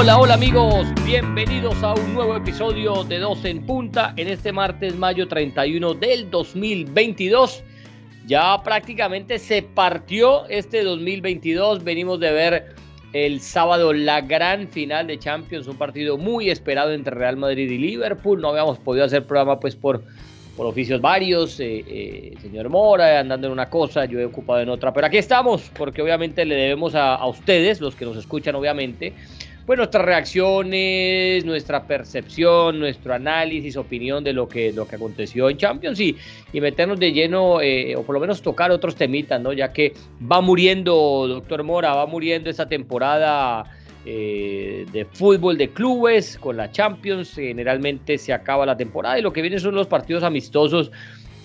Hola, hola amigos, bienvenidos a un nuevo episodio de Dos en Punta en este martes, mayo 31 del 2022. Ya prácticamente se partió este 2022, venimos de ver el sábado la gran final de Champions, un partido muy esperado entre Real Madrid y Liverpool, no habíamos podido hacer programa pues por, por oficios varios, eh, eh, señor Mora andando en una cosa, yo he ocupado en otra, pero aquí estamos porque obviamente le debemos a, a ustedes, los que nos escuchan obviamente, pues nuestras reacciones, nuestra percepción, nuestro análisis, opinión de lo que, lo que aconteció en Champions y, y meternos de lleno, eh, o por lo menos tocar otros temitas, ¿no? Ya que va muriendo, doctor Mora, va muriendo esta temporada eh, de fútbol de clubes con la Champions, generalmente se acaba la temporada y lo que viene son los partidos amistosos,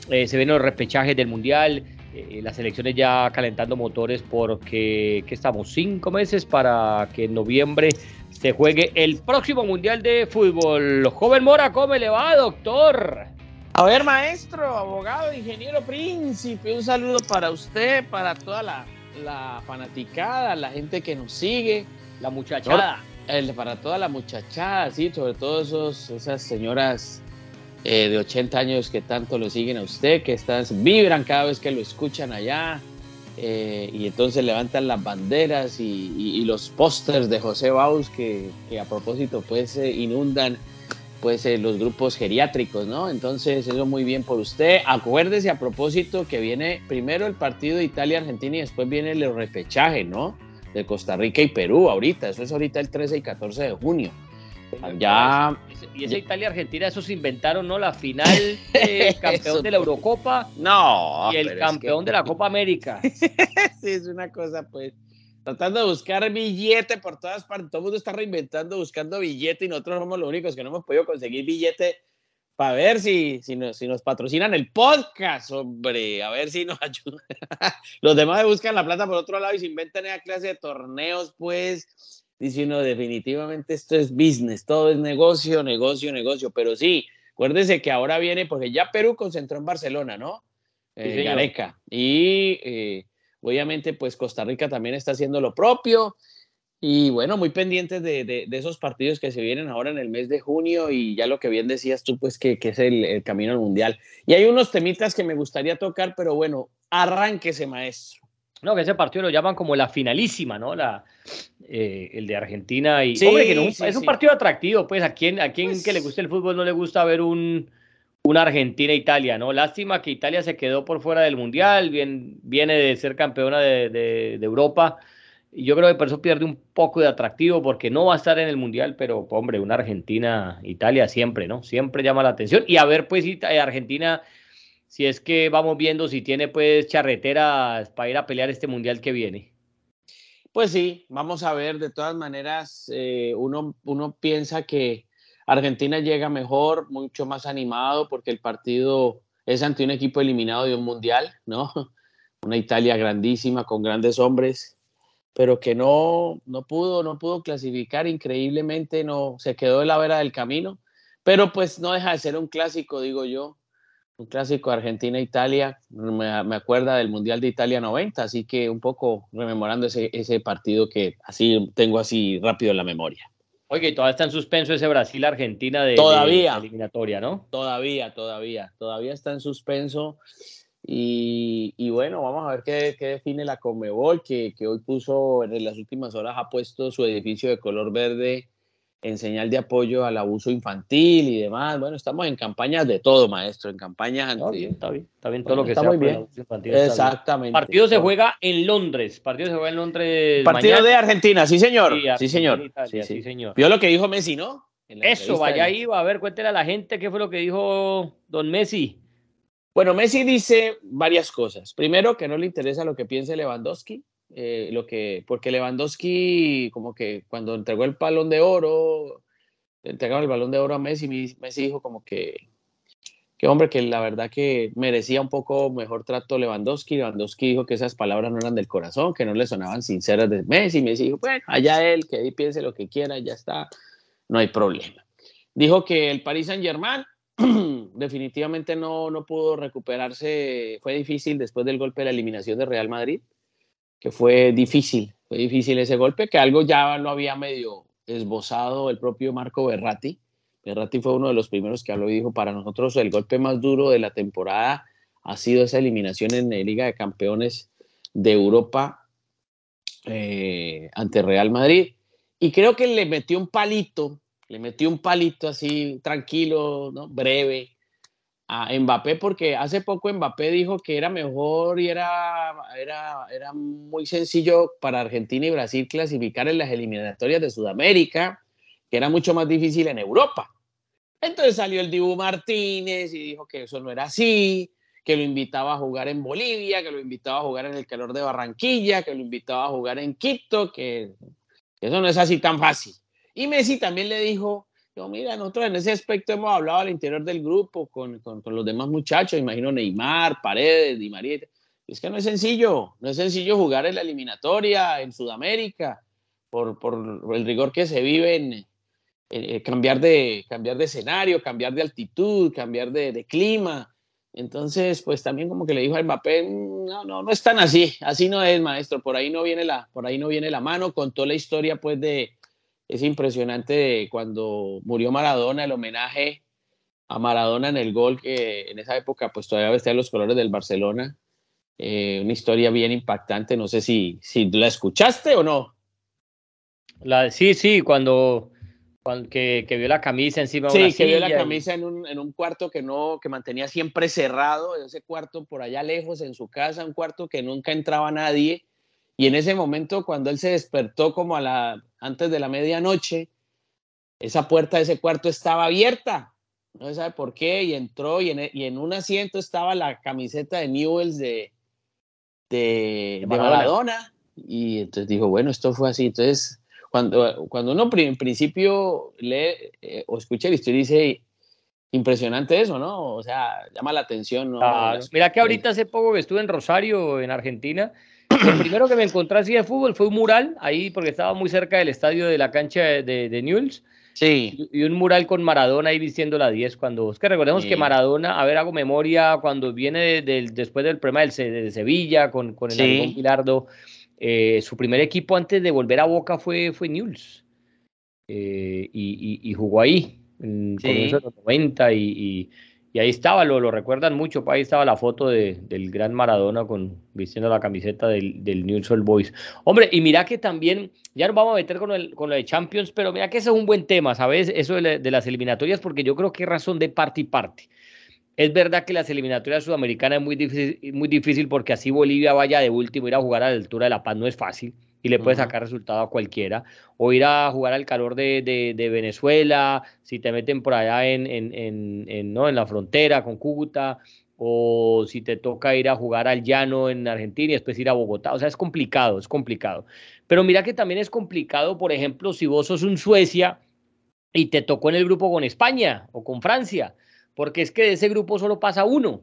eh, se ven los repechajes del Mundial, eh, las elecciones ya calentando motores porque que estamos cinco meses para que en noviembre se juegue el próximo Mundial de Fútbol. Joven Mora, ¿cómo le va, doctor? A ver, maestro, abogado, ingeniero, príncipe, un saludo para usted, para toda la, la fanaticada, la gente que nos sigue. La muchachada. El, para toda la muchachada, sí, sobre todo esos, esas señoras eh, de 80 años que tanto lo siguen a usted, que están, vibran cada vez que lo escuchan allá. Eh, y entonces levantan las banderas y, y, y los pósters de José Baus que, a propósito pues eh, inundan pues los grupos geriátricos, ¿no? Entonces eso muy bien por usted. Acuérdese a propósito que viene primero el partido de Italia-Argentina y después viene el repechaje, ¿no? De Costa Rica y Perú ahorita, eso es ahorita el 13 y 14 de junio. Ya. Y esa Italia-Argentina, eso se inventaron, ¿no? La final del campeón de la Eurocopa. No. Y el campeón es que... de la Copa América. sí, es una cosa, pues. Tratando de buscar billete por todas partes. Todo el mundo está reinventando, buscando billete y nosotros somos los únicos que no hemos podido conseguir billete para ver si, si, nos, si nos patrocinan el podcast, hombre. A ver si nos ayudan. los demás buscan la plata por otro lado y se inventan esa clase de torneos, pues diciendo definitivamente esto es business, todo es negocio, negocio, negocio, pero sí, acuérdese que ahora viene, porque ya Perú concentró en Barcelona, ¿no? Eh, sí, Gareca. Y eh, obviamente pues Costa Rica también está haciendo lo propio. Y bueno, muy pendientes de, de, de, esos partidos que se vienen ahora en el mes de junio y ya lo que bien decías tú, pues que, que es el, el, camino al mundial. Y hay unos temitas que me gustaría tocar, pero bueno, arránquese, maestro. No, que ese partido lo llaman como la finalísima, ¿no? La, eh, el de Argentina. Y, sí, hombre, que no, sí, es un sí. partido atractivo, pues, a quien, a quien pues... que le guste el fútbol no le gusta ver un, una Argentina-Italia, ¿no? Lástima que Italia se quedó por fuera del Mundial, bien, viene de ser campeona de, de, de Europa. Y yo creo que por eso pierde un poco de atractivo, porque no va a estar en el Mundial, pero, hombre, una Argentina-Italia siempre, ¿no? Siempre llama la atención. Y a ver, pues, Argentina si es que vamos viendo si tiene pues charreteras para ir a pelear este mundial que viene. Pues sí, vamos a ver, de todas maneras, eh, uno, uno piensa que Argentina llega mejor, mucho más animado, porque el partido es ante un equipo eliminado de un mundial, ¿no? Una Italia grandísima, con grandes hombres, pero que no, no pudo, no pudo clasificar increíblemente, no, se quedó en la vera del camino, pero pues no deja de ser un clásico, digo yo, un clásico Argentina-Italia, me, me, acuerda del Mundial de Italia 90, así que un poco rememorando ese, ese partido que así tengo así rápido en la memoria. Oye, todavía está en suspenso ese Brasil-Argentina de, todavía, de eliminatoria, ¿no? Todavía, todavía, todavía está en suspenso. Y, y bueno, vamos a ver qué, qué, define la Comebol, que, que hoy puso, en las últimas horas ha puesto su edificio de color verde en señal de apoyo al abuso infantil y demás. Bueno, estamos en campañas de todo, maestro, en campañas anti... Está bien, está bien, está bien todo bueno, lo que está sea. Muy bien. Infantil, Exactamente. El partido se juega en Londres. Partido se juega en Londres. Partido mañana. de Argentina, sí, señor. Sí, Argentina, sí señor. Italia, sí, sí. sí, señor. Vio lo que dijo Messi, ¿no? Eso, vaya ahí, va a ver, cuéntele a la gente qué fue lo que dijo don Messi. Bueno, Messi dice varias cosas. Primero, que no le interesa lo que piense Lewandowski, eh, lo que, porque Lewandowski, como que cuando entregó el palón de oro, entregaron el balón de oro a Messi, Messi dijo como que, que hombre, que la verdad que merecía un poco mejor trato Lewandowski. Lewandowski dijo que esas palabras no eran del corazón, que no le sonaban sinceras de Messi. Messi dijo, bueno, allá él, que ahí piense lo que quiera, ya está, no hay problema. Dijo que el Paris Saint Germain definitivamente no, no pudo recuperarse, fue difícil después del golpe de la eliminación de Real Madrid, que fue difícil, fue difícil ese golpe, que algo ya lo había medio esbozado el propio Marco Berratti. Berratti fue uno de los primeros que habló y dijo, para nosotros el golpe más duro de la temporada ha sido esa eliminación en la Liga de Campeones de Europa eh, ante Real Madrid. Y creo que le metió un palito, le metió un palito así tranquilo, ¿no? breve, a Mbappé porque hace poco Mbappé dijo que era mejor y era, era, era muy sencillo para Argentina y Brasil clasificar en las eliminatorias de Sudamérica, que era mucho más difícil en Europa. Entonces salió el Dibu Martínez y dijo que eso no era así, que lo invitaba a jugar en Bolivia, que lo invitaba a jugar en el calor de Barranquilla, que lo invitaba a jugar en Quito, que eso no es así tan fácil. Y Messi también le dijo yo, mira, nosotros en ese aspecto hemos hablado al interior del grupo con, con, los demás muchachos, imagino Neymar, Paredes, Di María. Es que no es sencillo, no es sencillo jugar en la eliminatoria en Sudamérica por, por el rigor que se vive en, cambiar, de, cambiar de escenario, cambiar de altitud, cambiar de, clima. Entonces, pues también como que le dijo a Mbappé, no, no, no es tan así, así no es, maestro, por ahí no viene la, por ahí no viene la mano, contó la historia pues de, es impresionante cuando murió Maradona, el homenaje a Maradona en el gol, que en esa época pues todavía vestía los colores del Barcelona. Eh, una historia bien impactante, no sé si, si la escuchaste o no. La, sí, sí, cuando, cuando que, que, vio la camisa encima de Sí, que vio la camisa en, un, en un cuarto que no, que mantenía siempre cerrado, ese cuarto por allá lejos en su casa, un cuarto que nunca entraba nadie y en ese momento, cuando él se despertó como a la, antes de la medianoche, esa puerta de ese cuarto estaba abierta. No sabe por qué, y entró y en, y en un asiento estaba la camiseta de Newells de, de, Maradona. Y entonces dijo, bueno, esto fue así. Entonces, cuando, cuando uno en principio lee eh, o escucha la historia, dice, impresionante eso, ¿no? O sea, llama la atención. ¿no? Mira que ahorita hace poco que estuve en Rosario, en Argentina, lo primero que me encontré así de fútbol fue un mural, ahí porque estaba muy cerca del estadio de la cancha de, de Newell's. Sí. Y un mural con Maradona ahí vistiendo la 10 cuando... Es que recordemos que Maradona, a ver, hago memoria, cuando viene después del problema de Sevilla con, con el sí. Pilardo, eh, su primer equipo antes de volver a Boca fue, fue Newell's. Eh, y, jugó ahí, en sí. los 90 y y ahí estaba, lo, lo recuerdan mucho, ahí estaba la foto de, del gran Maradona con, vistiendo la camiseta del, del News Old Boys. Hombre, y mira que también, ya nos vamos a meter con, el, con lo de Champions, pero mira que ese es un buen tema, ¿sabes? Eso de, de las eliminatorias, porque yo creo que es razón de parte y parte. Es verdad que las eliminatorias sudamericanas es muy difícil, muy difícil porque así Bolivia vaya de último, ir a jugar a la altura de La Paz no es fácil y le puede sacar resultado a cualquiera. O ir a jugar al calor de, de, Venezuela, si te meten por allá en, en, en, ¿no? en la frontera con Cúcuta, o si te toca ir a jugar al llano en Argentina y después ir a Bogotá. O sea, es complicado, es complicado. Pero mira que también es complicado, por ejemplo, si vos sos un Suecia y te tocó en el grupo con España o con Francia, porque es que de ese grupo solo pasa uno.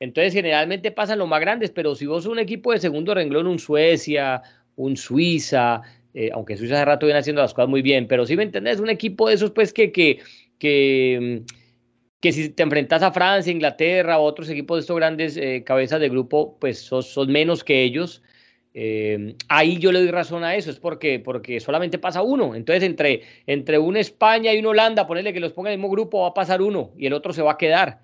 Entonces, generalmente pasan los más grandes, pero si vos sos un equipo de segundo renglón, un Suecia, un Suiza, eh, aunque Suiza hace rato viene haciendo las cosas muy bien, pero si me entendés, un equipo de esos pues que, que, que, que si te enfrentas a Francia, Inglaterra o otros equipos de estos grandes eh, cabezas de grupo, pues sos, menos que ellos. Eh, ahí yo le doy razón a eso, es porque, porque solamente pasa uno. Entonces, entre, entre una España y una Holanda, ponerle que los ponga en el mismo grupo, va a pasar uno y el otro se va a quedar.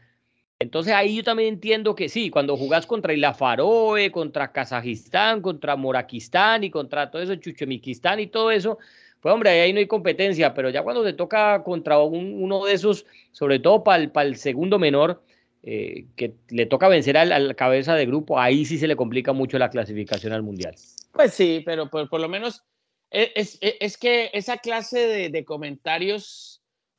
Entonces ahí yo también entiendo que sí, cuando jugás contra Isla Faroe, contra Kazajistán, contra Morakistán y contra todo eso, Chuchemikistán y todo eso, pues hombre, ahí no hay competencia, pero ya cuando te toca contra uno de esos, sobre todo para el, el segundo menor, eh, que le toca vencer al, al, cabeza de grupo, ahí sí se le complica mucho la clasificación al Mundial. Pues sí, pero por, por lo menos e, es, es, es, que esa clase de comentarios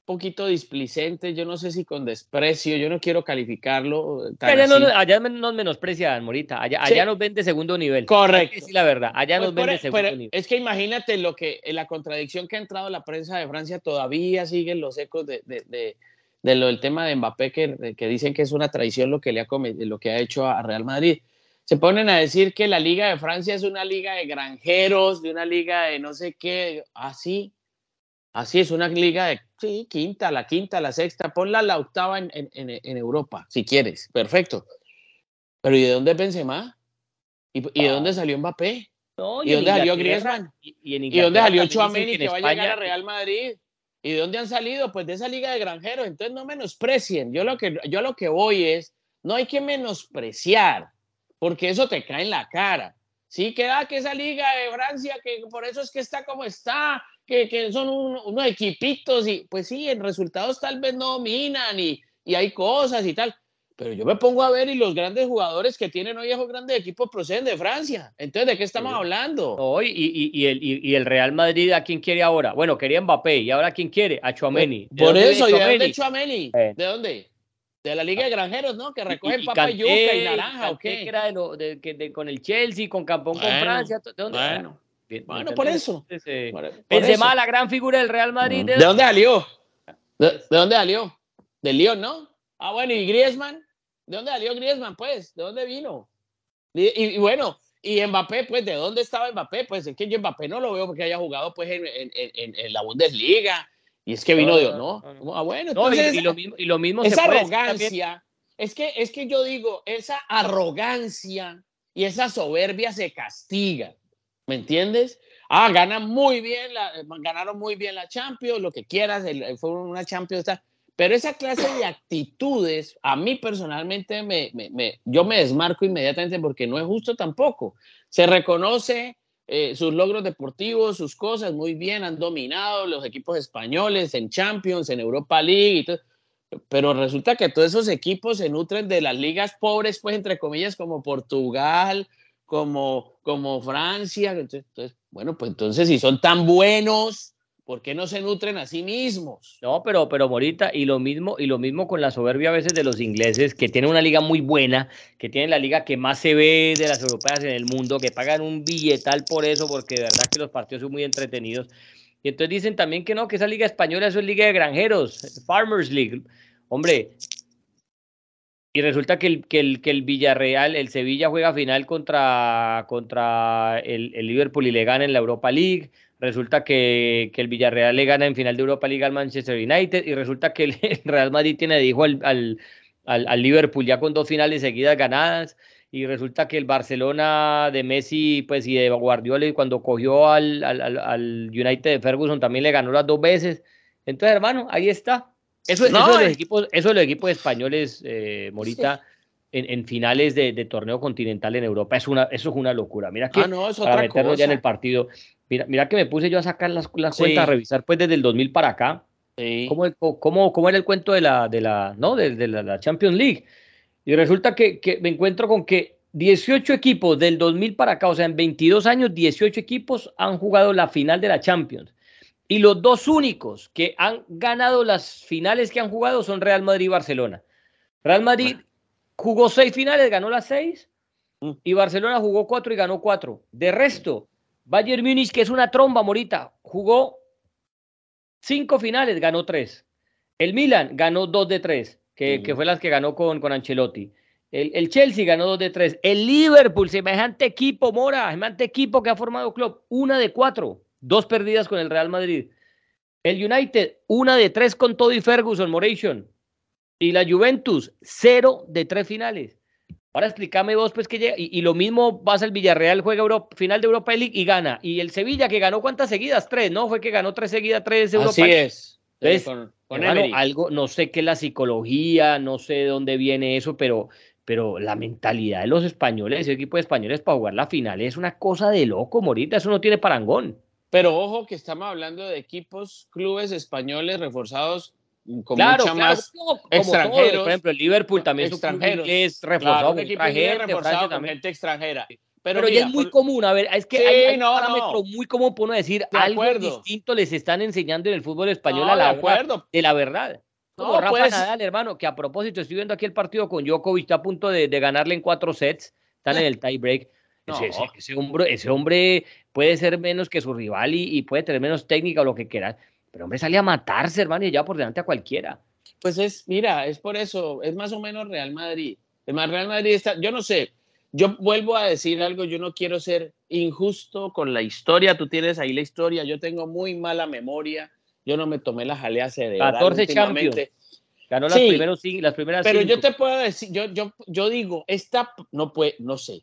poquito displicente, yo no sé si con desprecio, yo no quiero calificarlo. allá, no, allá, nos menosprecian, Morita, allá, allá nos ven de segundo nivel. Correcto. Sí, la verdad, allá pues nos ven de segundo nivel. Es que imagínate lo que, la contradicción que ha entrado la prensa de Francia, todavía siguen los ecos de, de, de, de lo del tema de Mbappé, que, que, dicen que es una traición lo que, le ha, lo que ha hecho a Real Madrid. Se ponen a decir que la Liga de Francia es una liga de granjeros, de una liga de no sé qué, así. Ah, Así es, una liga de sí, quinta, la quinta, la sexta, ponla la octava en, en, en Europa, si quieres, perfecto. Pero ¿y de dónde Benzema? ¿Y, ¿Y, de dónde salió Mbappé? ¿Y, dónde salió Griezmann? ¿Y, dónde salió Chouameni que, va a llegar a Real Madrid? ¿Y de dónde han salido? Pues de esa liga de granjeros. Entonces no menosprecien. Yo lo que, yo lo que voy es, no hay que menospreciar, porque eso te cae en la cara. Sí, queda que esa liga de Francia, que por eso es que está como está, que, que son unos equipitos y pues sí, en resultados tal vez no dominan y, y hay cosas y tal. Pero yo me pongo a ver y los grandes jugadores que tienen hoy esos grandes equipos proceden de Francia. Entonces, ¿de qué estamos hablando? Hoy y, y, el, y, el, Real Madrid, ¿a quién quiere ahora? Bueno, quería Mbappé y ahora ¿quién quiere? A Chuameni. Por eso, ¿y de dónde Chuameni? Eh. ¿De dónde? De la Liga de Granjeros, ¿no? Que recogen papa, yuca y naranja, ¿o qué? era de lo, de, de, con el Chelsea, con Campón, con Francia. ¿De dónde? Bueno, bueno por eso. Benzema, la gran figura del Real Madrid. ¿De, dónde salió? ¿De, ¿De, dónde salió? Del Lyon, ¿no? Ah, bueno, ¿y Griezmann? ¿De dónde salió Griezmann, pues? ¿De dónde vino? Y, bueno, y Mbappé, pues, ¿de dónde estaba Mbappé? Pues es que yo Mbappé no lo veo porque haya jugado, pues, en, en, en, la Bundesliga. Y es que vino de, ¿no? Ah, bueno, entonces, y, lo mismo, y lo mismo esa arrogancia, es que, es que yo digo, esa arrogancia y esa soberbia se castiga, ¿me entiendes? Ah, ganan muy bien, la, ganaron muy bien la Champions, lo que quieras, fue una Champions, pero esa clase de actitudes, a mí personalmente, me, me, yo me desmarco inmediatamente porque no es justo tampoco. Se reconoce eh, sus logros deportivos, sus cosas, muy bien, han dominado los equipos españoles en Champions, en Europa League y todo. Pero resulta que todos esos equipos se nutren de las ligas pobres, pues entre comillas, como Portugal, como, como Francia. Entonces, bueno, pues entonces si son tan buenos, ¿Por qué no se nutren a sí mismos? No, pero, pero Morita, y lo mismo, y lo mismo con la soberbia a veces de los ingleses, que tienen una liga muy buena, que tienen la liga que más se ve de las europeas en el mundo, que pagan un billetal por eso, porque de verdad que los partidos son muy entretenidos. Y entonces dicen también que no, que esa liga española eso es liga de granjeros, Farmers League. Hombre, y resulta que el, que el, que el Villarreal, el Sevilla juega final contra, contra el, el Liverpool y le gana en la Europa League resulta que, el Villarreal le gana en final de Europa League al Manchester United y resulta que el Real Madrid tiene dijo al, al, Liverpool ya con dos finales seguidas ganadas y resulta que el Barcelona de Messi pues y de Guardiola cuando cogió al, al, United de Ferguson también le ganó las dos veces. Entonces, hermano, ahí está. Eso, eso, de, los eh. equipos, eso de los equipos españoles, eh, Morita, en, finales de, torneo continental en Europa, es una, eso es una locura. Mira que ah, no, es para meterlo ya en el partido, Mira, mira que me puse yo a sacar las, cuentas, a revisar pues desde el 2000 para acá. ¿Cómo, cómo, cómo, era el cuento de la, de la, ¿no? de, la, Champions League? Y resulta que, que, me encuentro con que 18 equipos del 2000 para acá, o sea, en 22 años, 18 equipos han jugado la final de la Champions. Y los dos únicos que han ganado las finales que han jugado son Real Madrid y Barcelona. Real Madrid jugó seis finales, ganó las seis, mm. y Barcelona jugó cuatro y ganó cuatro. De resto, Bayern Múnich, que es una tromba, Morita, jugó cinco finales, ganó tres. El Milan ganó dos de tres, que, fue las que ganó con, con Ancelotti. El, Chelsea ganó dos de tres. El Liverpool, semejante equipo, Mora, semejante equipo que ha formado club, una de cuatro, dos perdidas con el Real Madrid. El United, una de tres con todo y Ferguson, Moration. Y la Juventus, cero de tres finales. Ahora explícame vos, pues que llega, y, lo mismo pasa el Villarreal, juega Europa, final de Europa League y gana. Y el Sevilla, que ganó cuántas seguidas? Tres, ¿no? Fue que ganó tres seguidas, tres Europa Así es. con, algo, no sé qué es la psicología, no sé de dónde viene eso, pero, pero la mentalidad de los españoles, ese equipo de españoles para jugar la final es una cosa de loco, Morita, eso no tiene parangón. Pero ojo que estamos hablando de equipos, clubes españoles reforzados con claro, mucha más extranjeros. por ejemplo, el Liverpool también es reforzado con gente, con gente extranjera. Pero, ya es muy común, a ver, es que hay, un parámetro muy común por uno decir algo distinto les están enseñando en el fútbol español a la de, de la verdad. Como Rafa pues. Nadal, hermano, que a propósito, estoy viendo aquí el partido con Djokovic, está a punto de, de ganarle en cuatro sets, están en el tie break. Ese, ese, hombre, ese hombre puede ser menos que su rival y, y puede tener menos técnica o lo que quieras, pero hombre, salía a matarse, hermano, y ya por delante a cualquiera. Pues es, mira, es por eso, es más o menos Real Madrid. Es más, Real Madrid está, yo no sé, yo vuelvo a decir algo, yo no quiero ser injusto con la historia, tú tienes ahí la historia, yo tengo muy mala memoria, yo no me tomé la jalea celebrar 14 Champions. Ganó las, primeros, las primeras Pero yo te puedo decir, yo, yo, yo digo, esta no puede, no sé,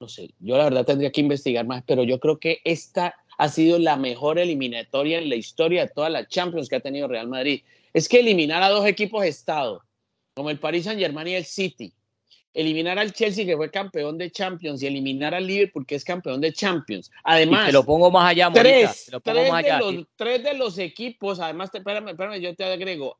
no sé, yo la verdad tendría que investigar más, pero yo creo que esta ha sido la mejor eliminatoria en la historia de todas las Champions que ha tenido Real Madrid. Es que eliminar a dos equipos Estado, como el Paris Saint Germain y el City, eliminar al Chelsea que fue campeón de Champions y eliminar al Liverpool que es campeón de Champions. Además, te lo pongo más allá, tres, De los, tres de los equipos, además, espérame, espérame, yo te agrego,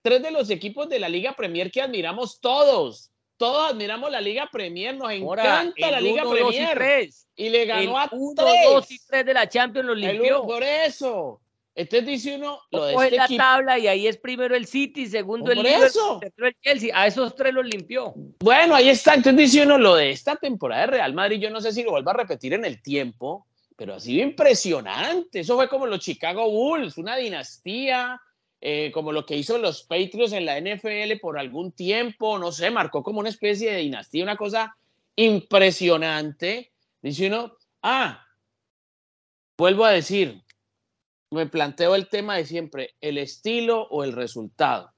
tres de los equipos de la Liga Premier que admiramos todos. Todos admiramos la Liga Premier, nos encanta la Liga Premier. Y, le ganó a uno, tres. dos y tres de la Champions los limpió. por eso. Entonces dice uno lo de este la tabla y ahí es primero el City, segundo el Liverpool, el Chelsea. A esos tres los limpió. Bueno, ahí está. Entonces dice uno lo de esta temporada de Real Madrid. Yo no sé si lo vuelva a repetir en el tiempo, pero ha sido impresionante. Eso fue como los Chicago Bulls, una dinastía eh, como lo que hizo los Patriots en la NFL por algún tiempo, no sé, marcó como una especie de dinastía, una cosa impresionante. Dice uno, ah, vuelvo a decir, me planteo el tema de siempre, el estilo o el resultado.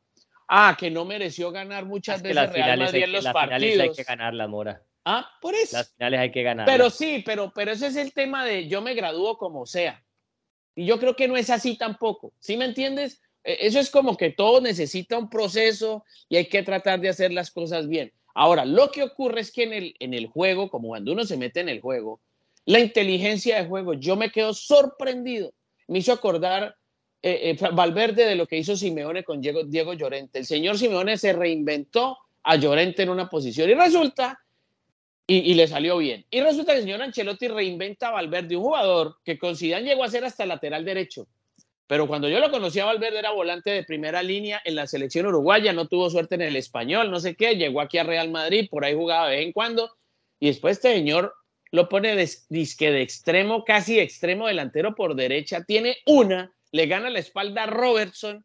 Ah, que no mereció ganar muchas veces Real Madrid en los las partidos. Finales hay que ganar la Mora. Ah, por eso. Las finales hay que ganar. Pero sí, pero, pero ese es el tema de yo me gradúo como sea. Y yo creo que no es así tampoco. ¿Sí me entiendes? E-, eso es como que todo necesita un proceso y hay que tratar de hacer las cosas bien. Ahora, lo que ocurre es que en el, en el juego, como cuando uno se mete en el juego, la inteligencia de juego, yo me quedo sorprendido. Me hizo acordar eh, eh, Valverde de lo que hizo Simeone con Diego, Llorente. El señor Simeone se reinventó a Llorente en una posición y resulta, y, y, le salió bien, y resulta que el señor Ancelotti reinventa a Valverde, un jugador que con llegó a ser hasta lateral derecho pero cuando yo lo conocí a Valverde era volante de primera línea en la selección uruguaya, no tuvo suerte en el español, no sé qué, llegó aquí a Real Madrid, por ahí jugaba de vez en cuando, y después este señor lo pone de, disque de extremo, casi extremo delantero por derecha, tiene una, le gana la espalda a Robertson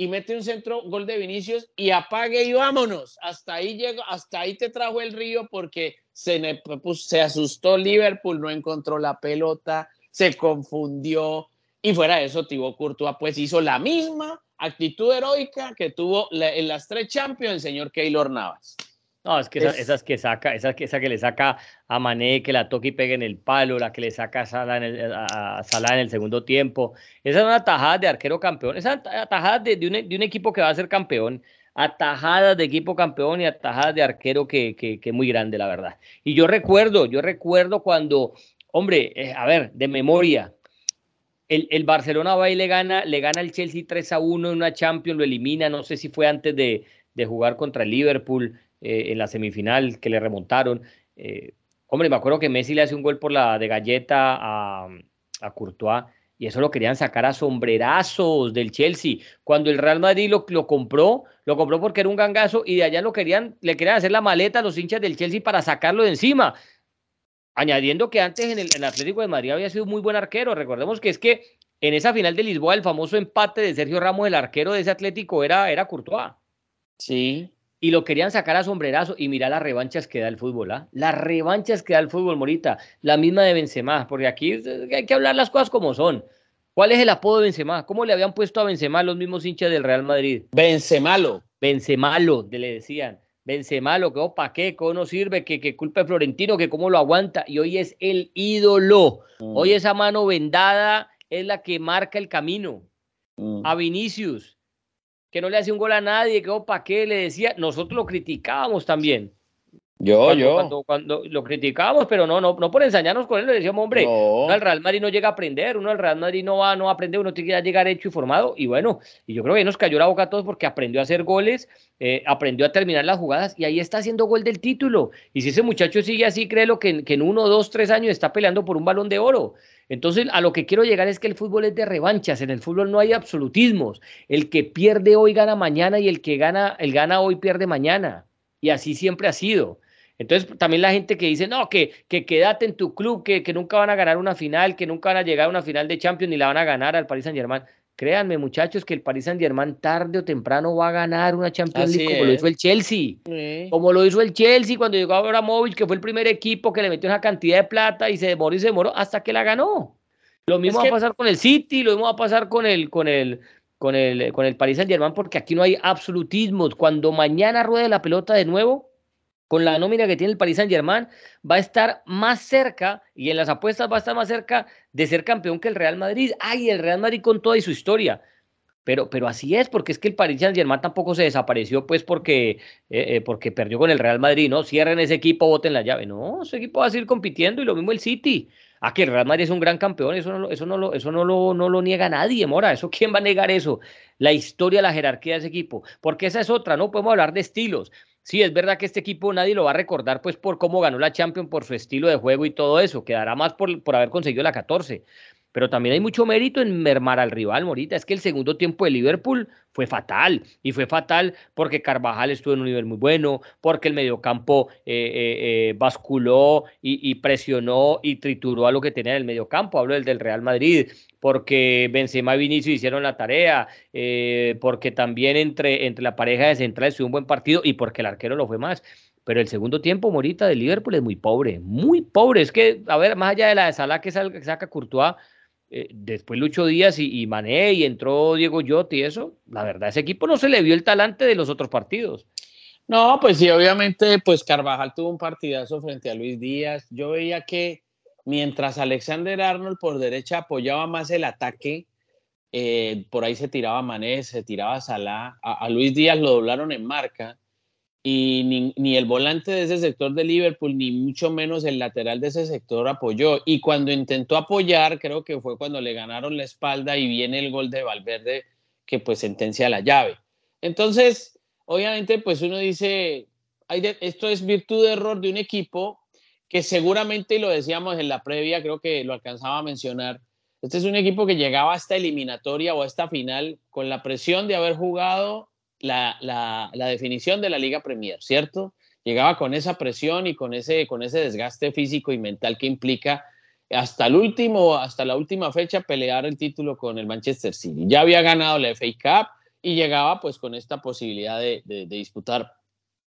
y mete un centro, gol de Vinicius y apague y vámonos. Hasta ahí llegó, hasta ahí te trajo el río porque pues, se asustó Liverpool, no encontró la pelota, se confundió, y fuera de eso, Thibaut Courtois pues hizo la misma actitud heroica que tuvo en las tres Champions el señor Keylor Navas. No, es que esas, que saca, esa, esa, que le saca a Mané, que la toque y pegue en el palo, la que le saca a Salah en el, a en el segundo tiempo. Esas son atajadas de arquero campeón, esas atajadas de, de, un, de un equipo que va a ser campeón, atajadas de equipo campeón y atajadas de arquero que, que, que muy grande, la verdad. Y yo recuerdo, yo recuerdo cuando, hombre, eh, a ver, de memoria, el, Barcelona va y le gana, le gana el Chelsea 3 a 1 en una Champions, lo elimina, no sé si fue antes de, jugar contra el Liverpool eh, en la semifinal que le remontaron. Eh, hombre, me acuerdo que Messi le hace un gol por la de galleta a, a Courtois y eso lo querían sacar a sombrerazos del Chelsea. Cuando el Real Madrid lo, lo, compró, lo compró porque era un gangazo y de allá lo querían, le querían hacer la maleta a los hinchas del Chelsea para sacarlo de encima. Añadiendo que antes en el, Atlético de Madrid había sido muy buen arquero. Recordemos que es que en esa final de Lisboa, el famoso empate de Sergio Ramos, el arquero de ese Atlético, era, era Courtois. Sí. Y lo querían sacar a sombrerazo. Y mira las revanchas que da el fútbol, ¿ah? Las revanchas que da el fútbol, Morita. La misma de Benzema, porque aquí hay que hablar las cosas como son. ¿Cuál es el apodo de Benzema? ¿Cómo le habían puesto a Benzema los mismos hinchas del Real Madrid? Benzemalo. Benzemalo, le decían. Benzema, lo que, ¿para qué? ¿Cómo no sirve? Que, que culpa de Florentino, que cómo lo aguanta. Y hoy es el ídolo. Mm. Hoy esa mano vendada es la que marca el camino. Mm. A Vinicius, que no le hace un gol a nadie, que, ¿para qué? Le decía, nosotros lo criticábamos también. Yo, yo. Cuando, lo criticábamos, pero no, no, no por ensañarnos con él, le decíamos, hombre, uno al Real Madrid no llega a aprender, uno al Real Madrid no va, no a aprender, uno tiene que llegar hecho y formado. Y bueno, y yo creo que nos cayó la boca a todos porque aprendió a hacer goles, eh, aprendió a terminar las jugadas y ahí está haciendo gol del título. Y si ese muchacho sigue así, créelo que, que en uno, dos, tres años está peleando por un balón de oro. Entonces, a lo que quiero llegar es que el fútbol es de revanchas, en el fútbol no hay absolutismos. El que pierde hoy gana mañana y el que gana, el gana hoy pierde mañana. Y así siempre ha sido. Entonces, también la gente que dice, no, que, que quédate en tu club, que, que nunca van a ganar una final, que nunca van a llegar a una final de Champions ni la van a ganar al Paris Saint Germain. Créanme, muchachos, que el Paris Saint Germain tarde o temprano va a ganar una Champions League como lo hizo el Chelsea. Como lo hizo el Chelsea cuando llegó Abramovich, que fue el primer equipo que le metió esa cantidad de plata y se demoró y se demoró hasta que la ganó. Lo mismo va a pasar con el City, lo mismo va a pasar con el, con el, con el, con el Paris Saint Germain, porque aquí no hay absolutismos. Cuando mañana ruede la pelota de nuevo, con la nómina que tiene el Paris Saint Germain, va a estar más cerca, y en las apuestas va a estar más cerca de ser campeón que el Real Madrid. Ay, el Real Madrid con toda su historia. Pero, pero así es, porque es que el Paris Saint Germain tampoco se desapareció, pues porque, eh, eh, porque perdió con el Real Madrid, ¿no? Cierren ese equipo, voten la llave. No, ese equipo va a seguir compitiendo y lo mismo el City. Ah, que el Real Madrid es un gran campeón, eso no, eso no, lo, eso no, lo, no lo niega nadie, Mora. ¿Eso quién va a negar eso? La historia, la jerarquía de ese equipo. Porque esa es otra, ¿no? Podemos hablar de estilos. Sí, es verdad que este equipo nadie lo va a recordar pues por cómo ganó la Champions, por su estilo de juego y todo eso. Quedará más por, por haber conseguido la 14 pero también hay mucho mérito en mermar al rival, Morita. Es que el segundo tiempo de Liverpool fue fatal, y fue fatal porque Carvajal estuvo en un nivel muy bueno, porque el mediocampo eh, eh, eh, basculó y, presionó y trituró a lo que tenía en el mediocampo. Hablo del del Real Madrid, porque Benzema y Vinicius hicieron la tarea, porque también entre, entre la pareja de centrales fue un buen partido y porque el arquero lo fue más pero el segundo tiempo, Morita, de Liverpool es muy pobre, muy pobre. Es que, a ver, más allá de la de Salah que saca Courtois, eh, después Lucho Díaz y, y, Mané y entró Diego Yot y eso, la verdad, ese equipo no se le vio el talante de los otros partidos. No, pues sí, obviamente, pues Carvajal tuvo un partidazo frente a Luis Díaz. Yo veía que mientras Alexander Arnold por derecha apoyaba más el ataque, eh, por ahí se tiraba Mané, se tiraba Salah, a Luis Díaz lo doblaron en marca y ni, el volante de ese sector de Liverpool, ni mucho menos el lateral de ese sector apoyó. Y cuando intentó apoyar, creo que fue cuando le ganaron la espalda y viene el gol de Valverde que pues sentencia la llave. Entonces, obviamente, pues uno dice, esto es virtud de error de un equipo que seguramente, lo decíamos en la previa, creo que lo alcanzaba a mencionar, este es un equipo que llegaba a esta eliminatoria o a esta final con la presión de haber jugado la, la, la, definición de la Liga Premier, ¿cierto? Llegaba con esa presión y con ese, con ese desgaste físico y mental que implica hasta el último, hasta la última fecha pelear el título con el Manchester City. Ya había ganado la FA Cup y llegaba pues con esta posibilidad de, de disputar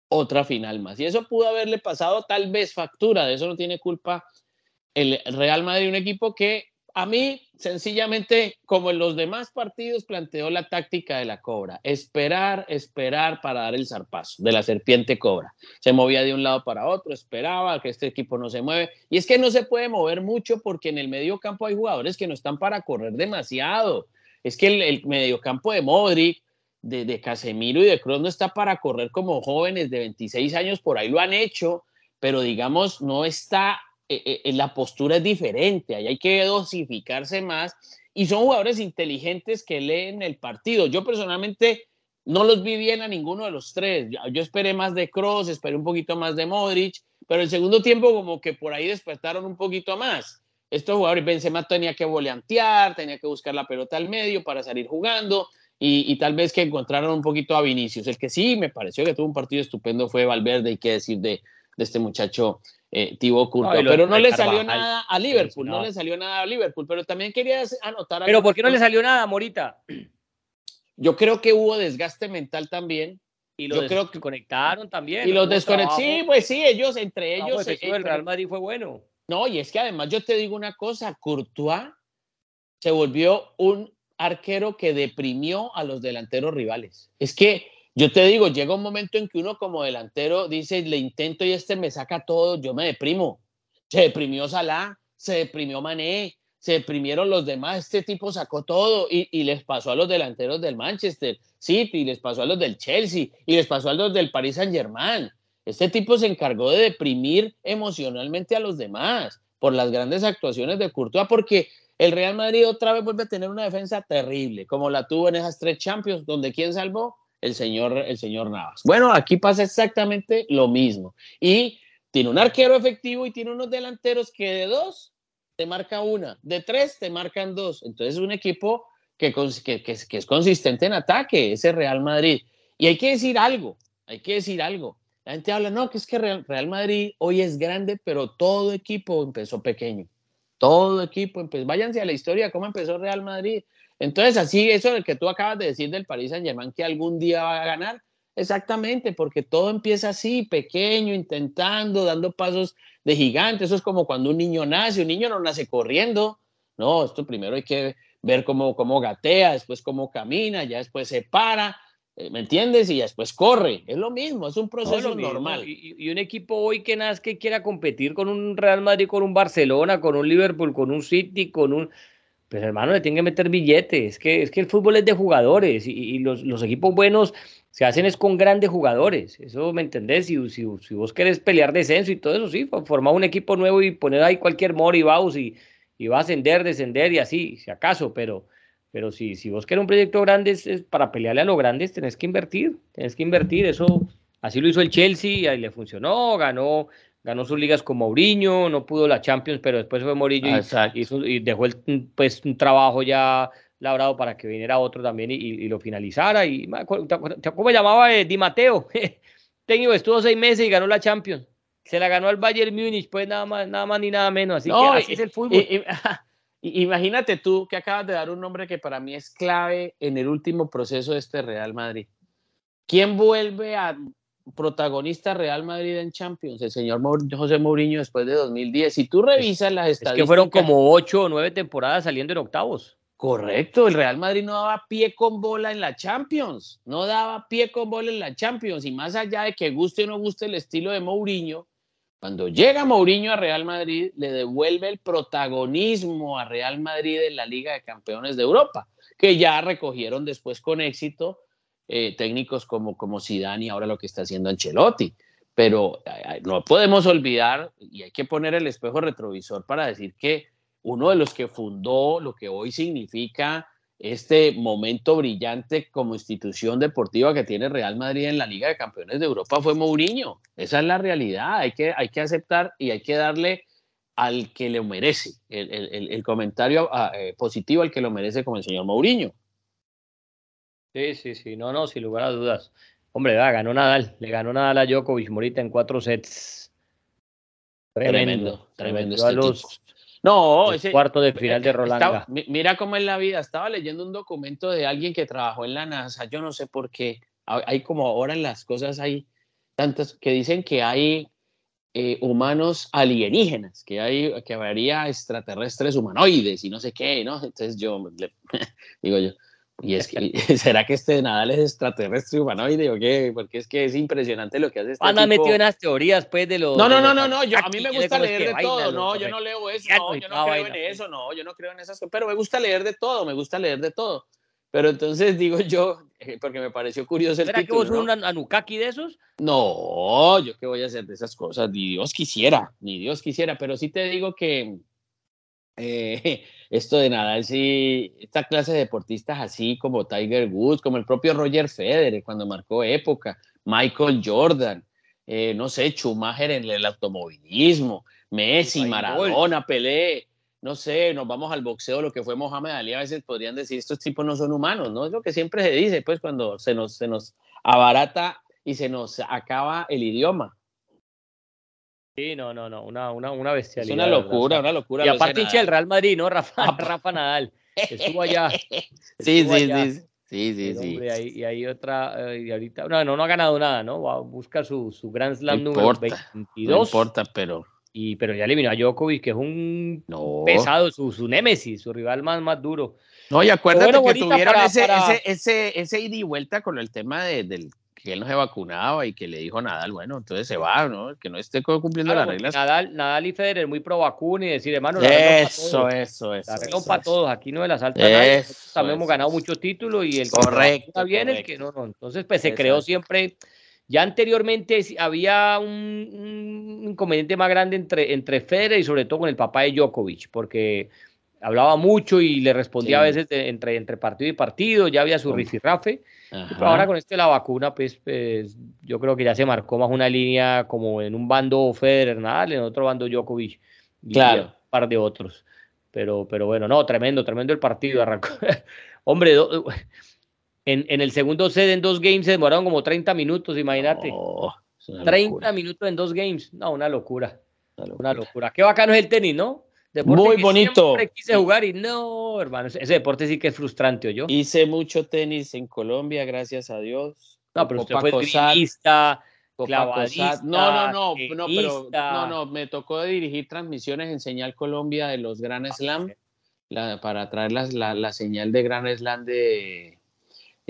otra final más. Y eso pudo haberle pasado tal vez factura, de eso no tiene culpa el Real Madrid, un equipo que a mí, sencillamente, como en los demás partidos, planteó la táctica de la cobra. Esperar, esperar para dar el zarpazo de la serpiente cobra. Se movía de un lado para otro, esperaba que este equipo no se mueve. Y es que no se puede mover mucho porque en el medio campo hay jugadores que no están para correr demasiado. Es que el, el mediocampo de Modric, de, Casemiro y de Kroos no está para correr como jóvenes de 26 años, por ahí lo han hecho, pero digamos, no está eh, eh, la postura es diferente, ahí hay que dosificarse más y son jugadores inteligentes que leen el partido. Yo personalmente no los vi bien a ninguno de los tres. Yo, esperé más de Cross, esperé un poquito más de Modric, pero el segundo tiempo como que por ahí despertaron un poquito más. Estos jugadores, Benzema tenía que volantear, tenía que buscar la pelota al medio para salir jugando y, y, tal vez que encontraron un poquito a Vinicius. El que sí me pareció que tuvo un partido estupendo fue Valverde, hay que decir de, de este muchacho eh, Thibaut pero no le salió nada a Liverpool, no. le salió nada a Liverpool, pero también quería anotar... Pero ¿por qué no le salió nada, Morita? Yo creo que hubo desgaste mental también. Y lo Yo creo que conectaron también. Y los desconectaron. Sí, pues sí, ellos, entre ellos. No, pues el Real Madrid fue bueno. No, y es que además yo te digo una cosa, Courtois se volvió un arquero que deprimió a los delanteros rivales. Es que yo te digo, llega un momento en que uno como delantero dice, le intento y este me saca todo, yo me deprimo. Se deprimió Salah, se deprimió Mané, se deprimieron los demás, este tipo sacó todo y, y, les pasó a los delanteros del Manchester City, les pasó a los del Chelsea y les pasó a los del Paris Saint Germain. Este tipo se encargó de deprimir emocionalmente a los demás por las grandes actuaciones de Courtois, porque el Real Madrid otra vez vuelve a tener una defensa terrible, como la tuvo en esas tres Champions, donde ¿quién salvó? el señor, el señor Navas. Bueno, aquí pasa exactamente lo mismo. Y tiene un arquero efectivo y tiene unos delanteros que de dos te marca una, de tres te marcan dos. Entonces es un equipo que, es consistente en ataque, ese Real Madrid. Y hay que decir algo, hay que decir algo. La gente habla, no, que es que Real Madrid hoy es grande, pero todo equipo empezó pequeño. Todo equipo empezó. Váyanse a la historia, cómo empezó Real Madrid. Entonces, así, eso que tú acabas de decir del Paris Saint Germain, que algún día va a ganar, exactamente, porque todo empieza así, pequeño, intentando, dando pasos de gigante. Eso es como cuando un niño nace, un niño no nace corriendo, no, esto primero hay que ver cómo, cómo gatea, después cómo camina, ya después se para. Eh, ¿me entiendes? Y después corre, es lo mismo, es un proceso normal. Y, un equipo hoy que nada que quiera competir con un Real Madrid, con un Barcelona, con un Liverpool, con un City, con un... Pues hermano, le tienen que meter billetes, es que, es que el fútbol es de jugadores y, los, los, equipos buenos se hacen es con grandes jugadores, eso me entendés, si, si, si vos querés pelear descenso y todo eso, sí, formar un equipo nuevo y poner ahí cualquier Mori, Baus y, y va a ascender, descender y así, si acaso, pero pero si, si vos querés un proyecto grande, es, para pelearle a los grandes, tenés que invertir, tenés que invertir. Eso, así lo hizo el Chelsea, y ahí le funcionó, ganó, ganó sus ligas con Mourinho, no pudo la Champions, pero después fue Mourinho y, dejó el, pues, un trabajo ya labrado para que viniera otro también y, lo finalizara. Y, ¿Cómo llamaba eh, Di Mateo? Técnico, estuvo seis meses y ganó la Champions. Se la ganó al Bayern Múnich, pues nada más, nada más ni nada menos. Así que así es el fútbol. Imagínate tú que acabas de dar un nombre que para mí es clave en el último proceso de este Real Madrid. ¿Quién vuelve a protagonista Real Madrid en Champions? El señor José Mourinho después de 2010. Si tú revisas las estadísticas... Es que fueron como ocho o nueve temporadas saliendo en octavos. Correcto, el Real Madrid no daba pie con bola en la Champions, no daba pie con bola en la Champions y más allá de que guste o no guste el estilo de Mourinho, cuando llega Mourinho a Real Madrid, le devuelve el protagonismo a Real Madrid en la Liga de Campeones de Europa, que ya recogieron después con éxito eh, técnicos como, como Zidane y ahora lo que está haciendo Ancelotti. Pero no podemos olvidar, y hay que poner el espejo retrovisor para decir que uno de los que fundó lo que hoy significa este momento brillante como institución deportiva que tiene Real Madrid en la Liga de Campeones de Europa fue Mourinho. Esa es la realidad, hay que, hay que aceptar y hay que darle al que lo merece, el, comentario ah, eh, positivo al que lo merece como el señor Mourinho. Sí, sí, sí, no, no, sin lugar a dudas. Hombre, ganó Nadal, le ganó Nadal a Djokovic Morita en cuatro sets. Tremendo, tremendo. tremendo este no, ese cuarto de final de Roland. mira cómo es la vida. Estaba leyendo un documento de alguien que trabajó en la NASA. Yo no sé por qué. Hay como ahora en las cosas hay tantas que dicen que hay eh, humanos alienígenas, que hay que habría extraterrestres humanoides y no sé qué, ¿no? Entonces yo digo yo, y es que, ¿será que este Nadal es extraterrestre humanoide o qué? Porque es que es impresionante lo que hace este Ana metido en las teorías, pues, de los... No, no, no, no, no, yo, a mí me gusta leer de todo, no, yo no leo eso, no, yo no creo en eso, no, yo no creo en esas pero me gusta leer de todo, me gusta leer de todo. Pero entonces digo yo, eh, porque me pareció curioso el ¿Será que vos un Anukaki de esos? No, yo qué voy a hacer de esas cosas, ni Dios quisiera, ni Dios quisiera, pero sí te digo que eh, esto de Nadal, sí, esta clase de deportistas así como Tiger Woods, como el propio Roger Federer cuando marcó época, Michael Jordan, eh, no sé, Schumacher en el automovilismo, Messi, Maradona, Pelé, no sé, nos vamos al boxeo, lo que fue Mohamed Ali, a veces podrían decir, estos tipos no son humanos, ¿no? Es lo que siempre se dice, pues cuando se nos, se nos abarata y se nos acaba el idioma. Sí, no, no, no, una, una, una bestialidad. Es una locura, una locura. Y aparte hincha el Real Madrid, ¿no? Rafa, ah, Rafa Nadal, estuvo allá. sí, sí, sí. Sí, sí, sí. y hay otra, eh, y ahorita, no, no, no ha ganado nada, ¿no? Va, busca su, su Grand Slam número 22. No importa, pero. Y, pero ya eliminó a Djokovic, que es un pesado, su, su némesis, su rival más, más duro. No, y acuérdate que tuvieron ese, ese, ese, ese ida y vuelta con el tema de, del que él no se vacunaba y que le dijo Nadal, bueno, entonces se va, ¿no? Que no esté cumpliendo las reglas. Nadal, Nadal y Federer muy pro vacuna y decir, hermano, eso, eso, eso. La para todos, aquí no de las altas. También hemos ganado muchos títulos y el correcto, que bien, el que no, no. Entonces, pues se creó siempre. Ya anteriormente había un, inconveniente más grande entre, entre Federer y sobre todo con el papá de Djokovic, porque hablaba mucho y le respondía a veces entre, entre partido y partido, ya había su rifirrafe. Pero ahora con este de la vacuna, pues, pues, yo creo que ya se marcó más una línea como en un bando Federer Nadal, en otro bando Djokovic y claro. un par de otros. Pero, pero bueno, no, tremendo, tremendo el partido. Arrancó. Hombre, en, en, el segundo set en dos games se demoraron como 30 minutos, imagínate. 30 minutos en dos games. No, una locura. Una locura. Una locura. Qué bacano es el tenis, ¿no? Muy bonito. Quise jugar y no, hermano, ese deporte sí que es frustrante, yo. Hice mucho tenis en Colombia, gracias a Dios. No, pero usted fue clavadista, no, no, no, no, pero no, no, me tocó dirigir transmisiones en Señal Colombia de los Gran ah, Slam, para traer la, la, señal de Gran Slam de,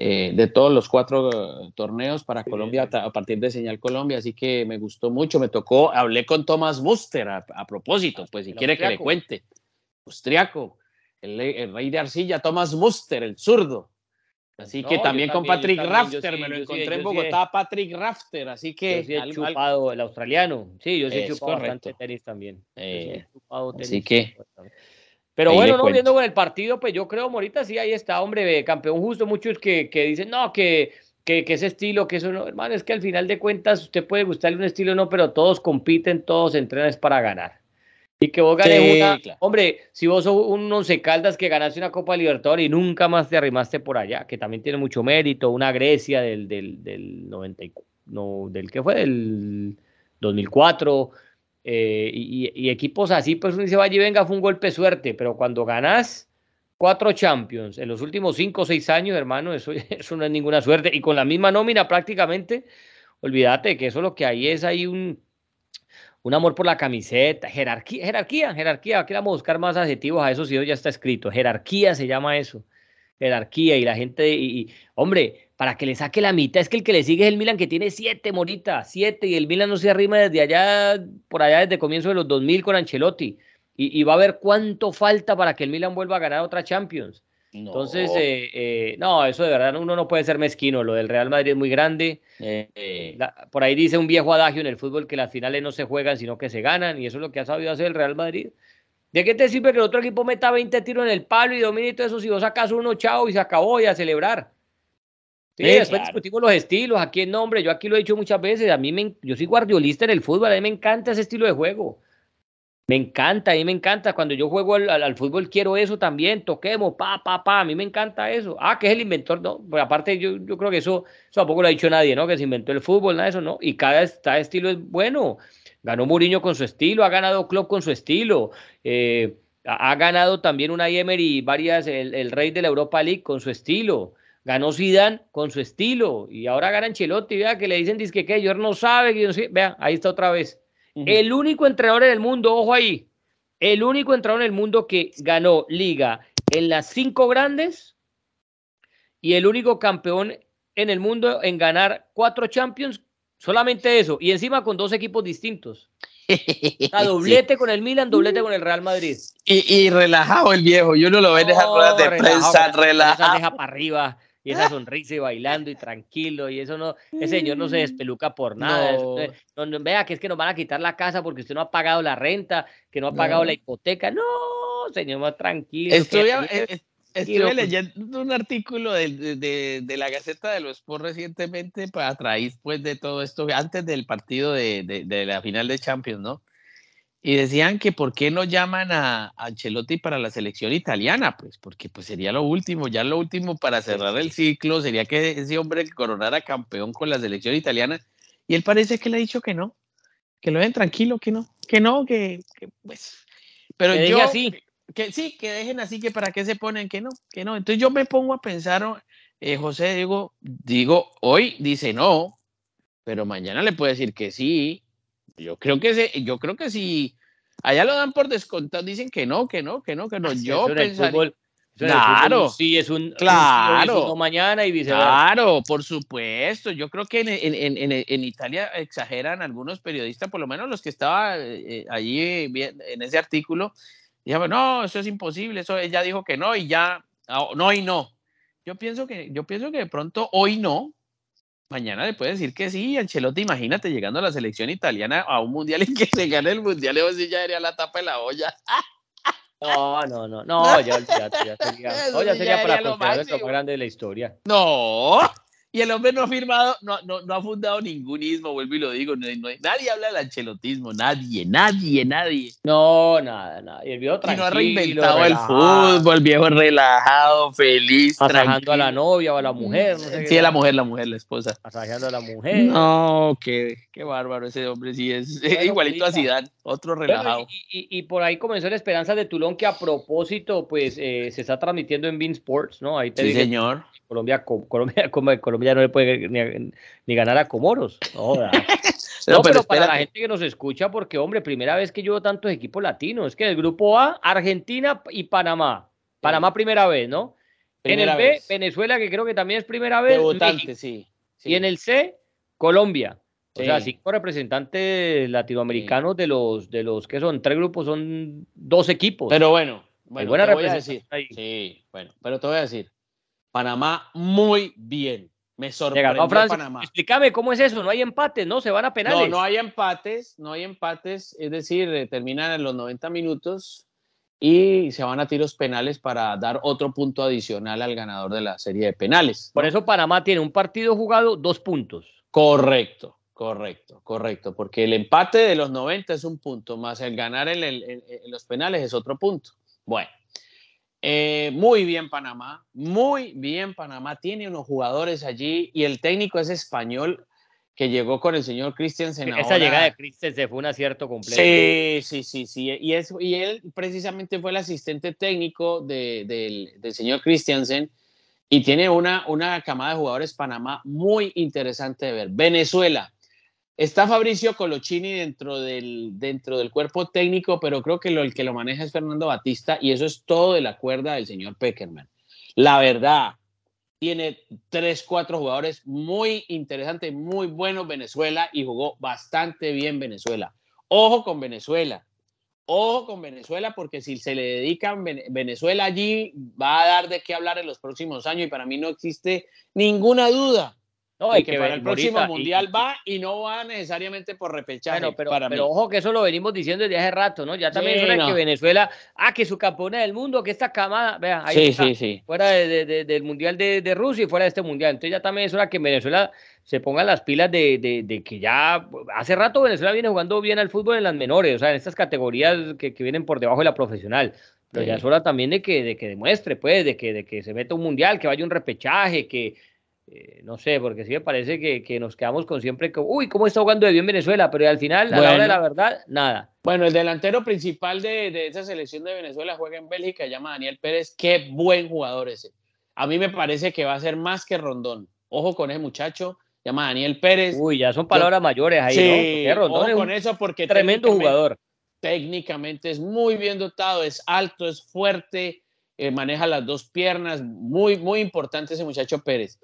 eh, de todos los cuatro eh, torneos para Colombia a partir de Señal Colombia, así que me gustó mucho, me tocó, hablé con Thomas Buster a, propósito, pues si quiere que le cuente, austriaco, el, rey de arcilla, Thomas Buster, el zurdo. Así que también, con Patrick Rafter, me lo encontré en Bogotá, Patrick Rafter, así que... Yo sí he chupado el australiano, sí, yo sí he chupado bastante tenis también. Eh, así que... Pero bueno, no, viendo con el partido, pues yo creo, Morita, sí, ahí está, hombre, campeón justo. Muchos que, que dicen, no, que, que, ese estilo, que eso no, hermano, es que al final de cuentas usted puede gustarle un estilo, no, pero todos compiten, todos entrenan para ganar. Y que vos ganes una. Hombre, si vos sos un once caldas que ganaste una Copa Libertadores y nunca más te arrimaste por allá, que también tiene mucho mérito, una Grecia del, del, del 90, no, del que fue, del 2004 eh, y, equipos así, pues uno dice, vaya y venga, fue un golpe suerte, pero cuando ganas cuatro Champions en los últimos cinco o seis años, hermano, eso, eso no es ninguna suerte. Y con la misma nómina prácticamente, olvídate que eso lo que hay es ahí un, un amor por la camiseta, jerarquía, jerarquía, jerarquía, aquí vamos buscar más adjetivos a eso si ya está escrito, jerarquía se llama eso, jerarquía y la gente, y hombre, para que le saque la mitad. Es que el que le sigue es el Milan que tiene siete, Morita, siete, y el Milan no se arrima desde allá, por allá desde comienzo de los 2000 con Ancelotti. Y, va a ver cuánto falta para que el Milan vuelva a ganar otra Champions. Entonces, eh, eh, no, eso de verdad uno no puede ser mezquino. Lo del Real Madrid es muy grande. Eh, por ahí dice un viejo adagio en el fútbol que las finales no se juegan, sino que se ganan. Y eso es lo que ha sabido hacer el Real Madrid. ¿De qué te sirve que el otro equipo meta 20 tiros en el palo y domine y todo eso si vos sacas uno, chao, y se acabó y a celebrar? Sí, después discutimos los estilos, aquí en nombre, yo aquí lo he dicho muchas veces, a mí me, yo soy guardiolista en el fútbol, a mí me encanta ese estilo de juego. Me encanta, a mí me encanta. Cuando yo juego al, fútbol quiero eso también, toquemos, pa, pa, pa, a mí me encanta eso. Ah, que es el inventor, no, pues aparte yo, yo creo que eso, eso tampoco lo ha dicho nadie, ¿no? Que se inventó el fútbol, nada de eso, ¿no? Y cada, estilo es bueno. Ganó Mourinho con su estilo, ha ganado Klopp con su estilo. Eh, ha, ganado también una Emery varias, el, el rey de la Europa League con su estilo. Ganó Zidane con su estilo y ahora gana Ancelotti, vea que le dicen que que yo no sabe, que yo no sé. Vea, ahí está otra vez. El único entrenador en el mundo, ojo ahí, el único entrenador en el mundo que ganó liga en las cinco grandes y el único campeón en el mundo en ganar cuatro Champions, solamente eso, y encima con dos equipos distintos. A doblete con el Milan, doblete con el Real Madrid. Y, relajado el viejo, yo no lo veo en esas ruedas de prensa, relajado. Deja para arriba y esa sonrisa y bailando y tranquilo y eso no, ese señor no se mm. despeluca por nada. No. vea que es que nos van a quitar la casa porque usted no ha pagado la renta, que no ha pagado la hipoteca. No, señor, más tranquilo. Estoy, eh, estuve leyendo un artículo de, de, de, la Gaceta de los Sports recientemente para traer pues de todo esto antes del partido de, de la final de Champions, ¿no? Y decían que por qué no llaman a, Ancelotti para la selección italiana, pues porque pues sería lo último, ya lo último para cerrar el ciclo sería que ese hombre coronara campeón con la selección italiana y él parece que le ha dicho que no, que lo dejen tranquilo, que no, que no, que, pues, pero yo así. Que, sí, que dejen así, que para qué se ponen, que no, que no. Entonces yo me pongo a pensar, eh, José, digo, digo, hoy dice no, pero mañana le puede decir que sí, yo creo que se, yo creo que si allá lo dan por descontado, dicen que no, que no, que no, que no. Yo pensaría, Claro, sí, es un claro, mañana y viceversa. Claro, por supuesto. Yo creo que en, en, en, en, Italia exageran algunos periodistas, por lo menos los que estaban eh, allí en ese artículo. Dijeron, no, eso es imposible, eso ella dijo que no y ya, ah, no y no. Yo pienso que, yo pienso que de pronto hoy no, mañana le puede decir que sí, Ancelotti, imagínate llegando a la selección italiana a un mundial y que se gane el mundial, y sí ya sería la tapa de la olla. No, no, no, no, ya, ya, ya sería, no, ya sería para grande de la historia. No, y el hombre no ha firmado, no, no, no ha fundado ningún ismo, vuelvo y lo digo. nadie habla del ancelotismo, nadie, nadie, nadie. No, nada, nada. Y el viejo tranquilo. Y no ha reinventado el fútbol, el viejo relajado, feliz. Pasajando a la novia o a la mujer. No sé sí, a la mujer, la mujer, la esposa. Pasajando a la mujer. No, qué, qué bárbaro ese hombre, sí, es igualito a Zidane, otro relajado. y, y, por ahí comenzó la esperanza de Tulón, que a propósito, pues se está transmitiendo en Bean Sports, ¿no? Ahí te sí, señor. Colombia, Colombia, Colombia no le puede ni, ganar a Comoros. No, pero, para la gente que nos escucha, porque hombre, primera vez que yo veo tantos equipos latinos, es que el grupo A, Argentina y Panamá. Panamá primera vez, ¿no? en el B, Venezuela, que creo que también es primera vez. Debutante, sí, Y en el C, Colombia. O sea, cinco representantes latinoamericanos de los de los que son tres grupos, son dos equipos. Pero bueno, bueno te voy a decir. Sí, bueno, pero te voy a decir. Panamá muy bien. Me sorprendió Panamá. Explícame cómo es eso, no hay empates, ¿no? Se van a penales. No, no hay empates, no hay empates, es decir, eh, terminan en los 90 minutos y se van a tiros penales para dar otro punto adicional al ganador de la serie de penales. Por eso Panamá tiene un partido jugado, dos puntos. Correcto, correcto, correcto, porque el empate de los 90 es un punto, más el ganar en, los penales es otro punto. Bueno, eh, muy bien Panamá, muy bien Panamá, tiene unos jugadores allí y el técnico es español que llegó con el señor Christensen. Esa llegada de Christensen fue un acierto completo. Sí, sí, sí, sí. Y, es, y él precisamente fue el asistente técnico del, señor Christensen y tiene una, una camada de jugadores Panamá muy interesante de ver. Venezuela. Está Fabricio Colochini dentro del, dentro del cuerpo técnico, pero creo que lo, el que lo maneja es Fernando Batista y eso es todo de la cuerda del señor Peckerman. La verdad, tiene tres, cuatro jugadores muy interesantes, muy buenos Venezuela y jugó bastante bien Venezuela. Ojo con Venezuela, ojo con Venezuela porque si se le dedican Venezuela allí va a dar de qué hablar en los próximos años y para mí no existe ninguna duda no, y que, para el próximo mundial va y no va necesariamente por repechaje. Bueno, pero, pero ojo que eso lo venimos diciendo desde hace rato, ¿no? Ya también es que Venezuela, ah, que su campeona del mundo, que esta camada, vean, ahí está, sí, sí. fuera del mundial de, Rusia y fuera de este mundial. Entonces ya también es hora que Venezuela se ponga las pilas de, que ya hace rato Venezuela viene jugando bien al fútbol en las menores, o sea, en estas categorías que, vienen por debajo de la profesional. Pero ya es hora también de que, de que demuestre, pues, de que, de que se meta un mundial, que vaya un repechaje, que, eh, no sé, porque sí me parece que, nos quedamos con siempre que, uy, ¿cómo está jugando de bien Venezuela? Pero al final, a la hora de la verdad, nada. Bueno, el delantero principal de, esa selección de Venezuela juega en Bélgica, se llama Daniel Pérez. Qué buen jugador ese. A mí me parece que va a ser más que Rondón. Ojo con ese muchacho, se llama Daniel Pérez. Uy, ya son palabras mayores ahí, sí, Rondón ojo con eso porque tremendo jugador. Técnicamente es muy bien dotado, es alto, es fuerte, eh, maneja las dos piernas, muy, muy importante ese muchacho Pérez.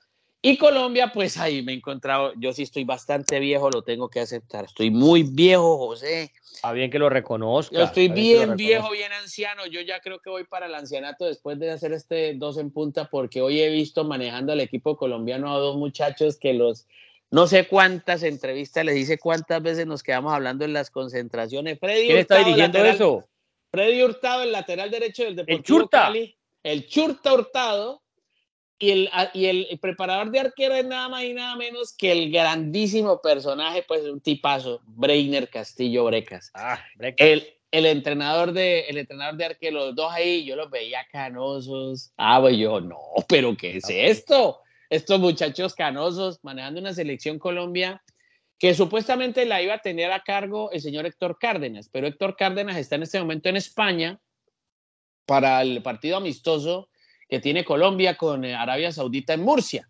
Y Colombia, pues ahí me he encontrado, yo sí estoy bastante viejo, lo tengo que aceptar. Estoy muy viejo, José. Está bien que lo reconozca. Yo estoy bien, viejo, bien anciano. Yo ya creo que voy para el ancianato después de hacer este dos en punta, porque hoy he visto manejando al equipo colombiano a dos muchachos que los, no sé cuántas entrevistas les hice, cuántas veces nos quedamos hablando en las concentraciones. Freddy ¿Quién está dirigiendo eso? Freddy Hurtado, el lateral derecho del Deportivo el Churta. Cali. El Churta Hurtado y el, y el preparador de arquero es nada más y nada menos que el grandísimo personaje, pues un tipazo, Breiner Castillo Brecas. Ah, El, el, entrenador de, el entrenador de arquero, los dos ahí, yo los veía canosos. Ah, pues yo, no, pero ¿qué es esto? Estos muchachos canosos manejando una selección Colombia que supuestamente la iba a tener a cargo el señor Héctor Cárdenas, pero Héctor Cárdenas está en este momento en España para el partido amistoso que tiene Colombia con eh, Arabia Saudita en Murcia.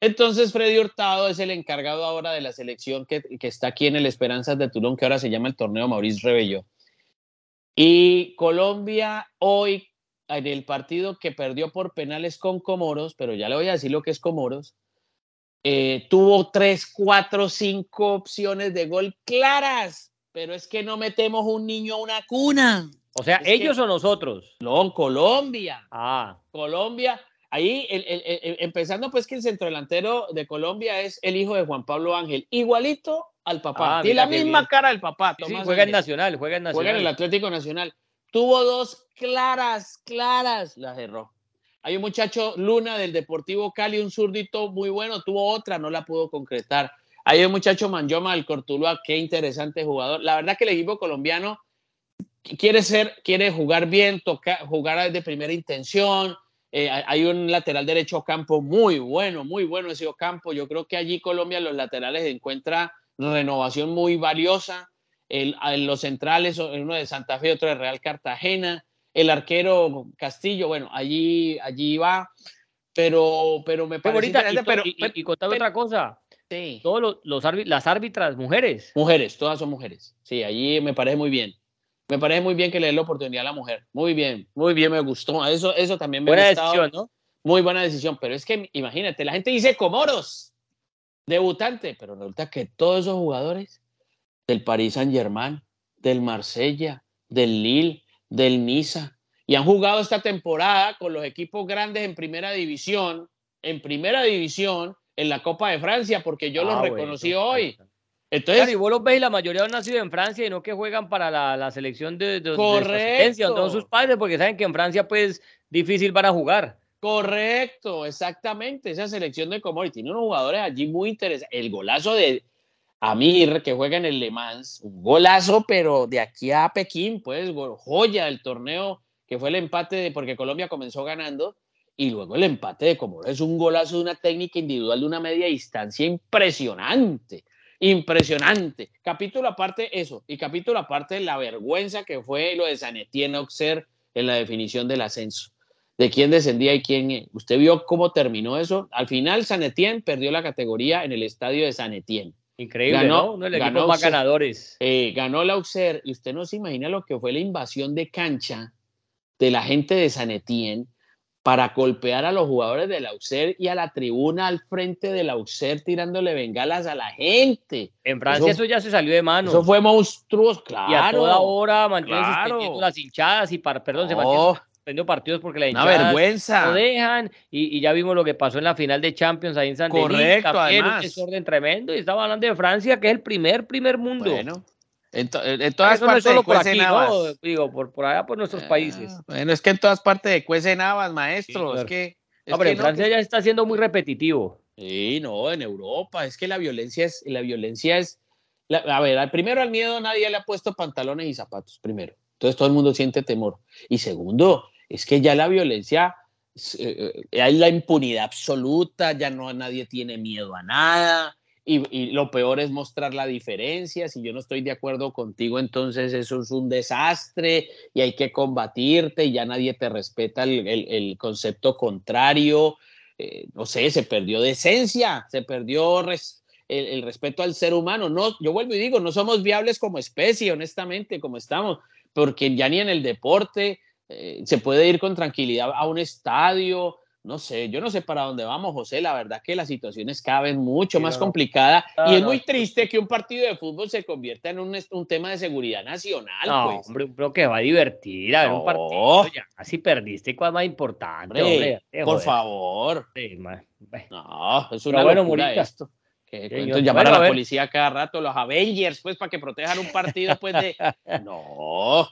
Entonces, Freddy Hurtado es el encargado ahora de la selección que, está aquí en el Esperanzas de Tulón, que ahora se llama el torneo Maurice Rebello. Y Colombia hoy, en el partido que perdió por penales con Comoros, pero ya le voy a decir lo que es Comoros, eh, tuvo tres, cuatro, cinco opciones de gol claras, pero es que no metemos un niño a una cuna. O sea, ellos o nosotros. No, Colombia. Ah. Colombia. Ahí, empezando pues que el centrodelantero de Colombia es el hijo de Juan Pablo Ángel, igualito al papá. Ah, Tiene la misma cara del papá. sí, juega en Nacional, juega en Nacional. Juega en el Atlético Nacional. Tuvo dos claras, claras, las erró. Hay un muchacho Luna del Deportivo Cali, un zurdito muy bueno, tuvo otra, no la pudo concretar. Hay un muchacho Manjoma del Cortuluá, qué interesante jugador. La verdad que el equipo colombiano quiere ser, quiere jugar bien, tocar, jugar de primera intención. Eh, hay un lateral derecho campo muy bueno, muy bueno ese campo. Yo creo que allí Colombia los laterales encuentra renovación muy valiosa. El, los centrales, uno de Santa Fe, otro de Real Cartagena. El arquero Castillo, bueno, allí, allí va. Pero, pero me parece. pero, y, y, otra cosa. Sí. Todos los, los las árbitras, mujeres. Mujeres, todas son mujeres. Sí, allí me parece muy bien. Me parece muy bien que le dé la oportunidad a la mujer. Muy bien, muy bien, me gustó. Eso, eso también me Buena decisión, ¿no? muy buena decisión, pero es que imagínate, la gente dice Comoros, debutante, pero resulta que todos esos jugadores del Paris Saint Germain, del Marsella, del Lille, del Niza, y han jugado esta temporada con los equipos grandes en primera división, en primera división, en la Copa de Francia, porque yo los ah, reconocí hoy. Entonces, y vos los veis, la mayoría han nacido en Francia y no que juegan para la, selección de, de, correcto. sus padres, porque saben que en Francia, pues, difícil van a jugar. Correcto, exactamente. Esa selección de Comori tiene unos jugadores allí muy interesantes. El golazo de Amir, que juega en el Le Mans, un golazo, pero de aquí a Pekín, pues, joya del torneo, que fue el empate, de, porque Colombia comenzó ganando, y luego el empate de Comoro es un golazo de una técnica individual de una media distancia impresionante impresionante. Capítulo aparte eso, y capítulo aparte la vergüenza que fue lo de San Etienne Auxerre en la definición del ascenso. De quién descendía y quién. Usted vio cómo terminó eso. Al final, San Etienne perdió la categoría en el estadio de San Etienne. Increíble, ganó, ¿no? ganó, más ganadores. Eh, ganó la Auxerre, y usted no se imagina lo que fue la invasión de cancha de la gente de San Etienne para golpear a los jugadores del Auxerre y a la tribuna al frente del Auxerre tirándole bengalas a la gente. En Francia eso, ya se salió de mano. Eso fue monstruoso, claro. Y a toda hora mantienen suspendiendo las hinchadas y, perdón, se mantienen suspendiendo partidos porque la hinchada vergüenza. lo dejan y, ya vimos lo que pasó en la final de Champions ahí en San Correcto, además. Un desorden tremendo y estaba hablando de Francia que es el primer, primer mundo. Bueno. En, todas partes de por aquí, digo, por, por allá por nuestros ah, países. Bueno, es que en todas partes de cuecen habas, maestro. Es que. Hombre, Francia ya está siendo muy repetitivo. Sí, no, en Europa. Es que la violencia es. La violencia es. a ver, primero al miedo nadie le ha puesto pantalones y zapatos, primero. Entonces todo el mundo siente temor. Y segundo, es que ya la violencia. Eh, eh, hay la impunidad absoluta, ya no nadie tiene miedo a nada y, lo peor es mostrar la diferencia. Si yo no estoy de acuerdo contigo, entonces eso es un desastre y hay que combatirte y ya nadie te respeta el, concepto contrario. Eh, no sé, se perdió decencia, se perdió el, respeto al ser humano. No, yo vuelvo y digo, no somos viables como especie, honestamente, como estamos, porque ya ni en el deporte eh, se puede ir con tranquilidad a un estadio, no sé, yo no sé para dónde vamos, José. La verdad que la situación es cada vez mucho más complicada y es muy triste que un partido de fútbol se convierta en un, un tema de seguridad nacional. No, pues. hombre, creo que va a divertir a ver un partido. Ya, así perdiste, ¿cuál es más importante? Hombre, por favor. no, es una bueno, locura esto. Que, llamar a la policía cada rato, los Avengers, pues, para que protejan un partido, pues, de. No,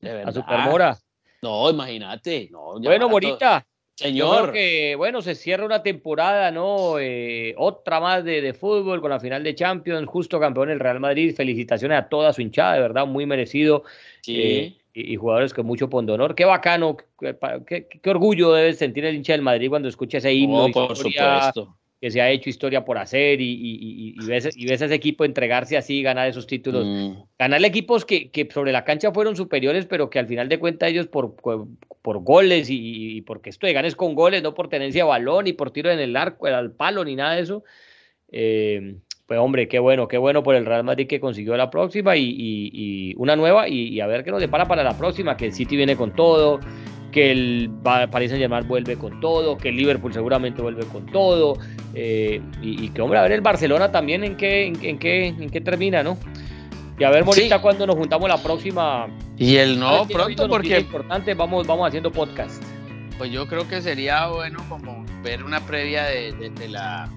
de verdad. A Supermora. No, imagínate. No, bueno, Morita. Señor. que, bueno, se cierra una temporada, ¿no? Eh, otra más de, fútbol con la final de Champions, justo campeón el Real Madrid. Felicitaciones a toda su hinchada, de verdad, muy merecido. Sí. Eh, y, jugadores con mucho pondonor. Qué bacano, qué, orgullo debe sentir el hincha del Madrid cuando escucha ese himno. por supuesto que se ha hecho historia por hacer y, y, y, ves, y ves, a ese equipo entregarse así, ganar esos títulos. Mm. Ganarle equipos que, que, sobre la cancha fueron superiores, pero que al final de cuentas ellos por, por goles y, porque esto de ganes con goles, no por tenencia de balón, ni por tiro en el arco, al palo, ni nada de eso. Eh, pues hombre, qué bueno, qué bueno por el Real Madrid que consiguió la próxima y, una nueva y, a ver qué nos depara para la próxima, que el City viene con todo, que el Paris Saint Germain vuelve con todo, que el Liverpool seguramente vuelve con todo, eh, y, que hombre, a ver el Barcelona también en qué, en, qué, en qué termina, ¿no? Y a ver, Morita, cuando nos juntamos la próxima. Y el no, pronto, porque. importante, vamos, vamos haciendo podcast. Pues yo creo que sería bueno como ver una previa de, de, la,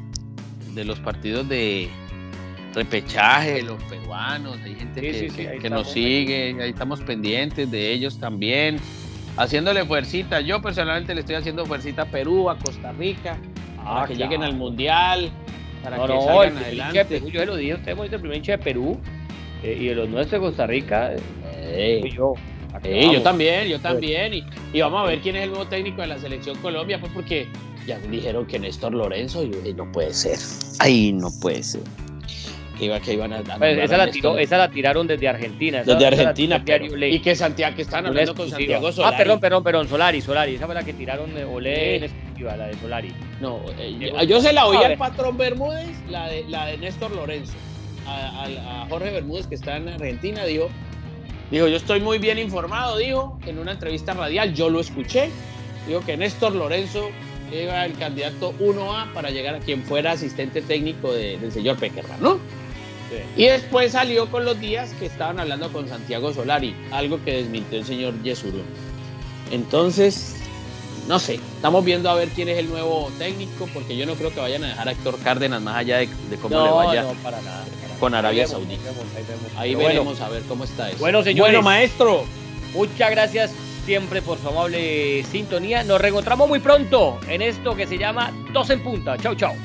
de los partidos de repechaje, los peruanos, hay gente que, que nos sigue, ahí estamos pendientes de ellos también haciéndole fuercita. Yo personalmente le estoy haciendo fuercita a Perú, a Costa Rica, para ah, que lleguen al Mundial, para que salgan adelante. Perú, yo se lo dije, usted hemos el primer hincha de Perú eh, y de los nuestros de Costa Rica, eh, yo. yo también, yo también. Y, y, vamos a ver quién es el nuevo técnico de la selección Colombia, pues porque ya me dijeron que Néstor Lorenzo, y yo dije, no puede ser. Ay, no puede ser que, iban a, pues esa, la tiró, esa, la tiraron desde Argentina. Desde Argentina. y que Santiago, que están hablando con Santiago Solari. Ah, perdón, perdón, perdón, Solari, Solari. Esa fue la que tiraron de Olé en exclusiva, la de Solari. No, eh, yo, se la oí al patrón Bermúdez, la de, la de Néstor Lorenzo. A, a, Jorge Bermúdez, que está en Argentina, dijo, dijo, yo estoy muy bien informado, dijo, en una entrevista radial, yo lo escuché, dijo que Néstor Lorenzo era el candidato 1A para llegar a quien fuera asistente técnico del señor Peckerman, ¿no? Y después salió con los días que estaban hablando con Santiago Solari, algo que desmintió el señor Yesurún. Entonces, no sé, estamos viendo a ver quién es el nuevo técnico, porque yo no creo que vayan a dejar a Héctor Cárdenas más allá de, cómo le vaya con Arabia Saudita. Ahí, veremos a ver cómo está eso. Bueno, señores. Bueno, maestro. Muchas gracias siempre por su amable sintonía. Nos reencontramos muy pronto en esto que se llama Dos en Punta. Chau, chau.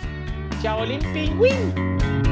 Chao, Pingüín.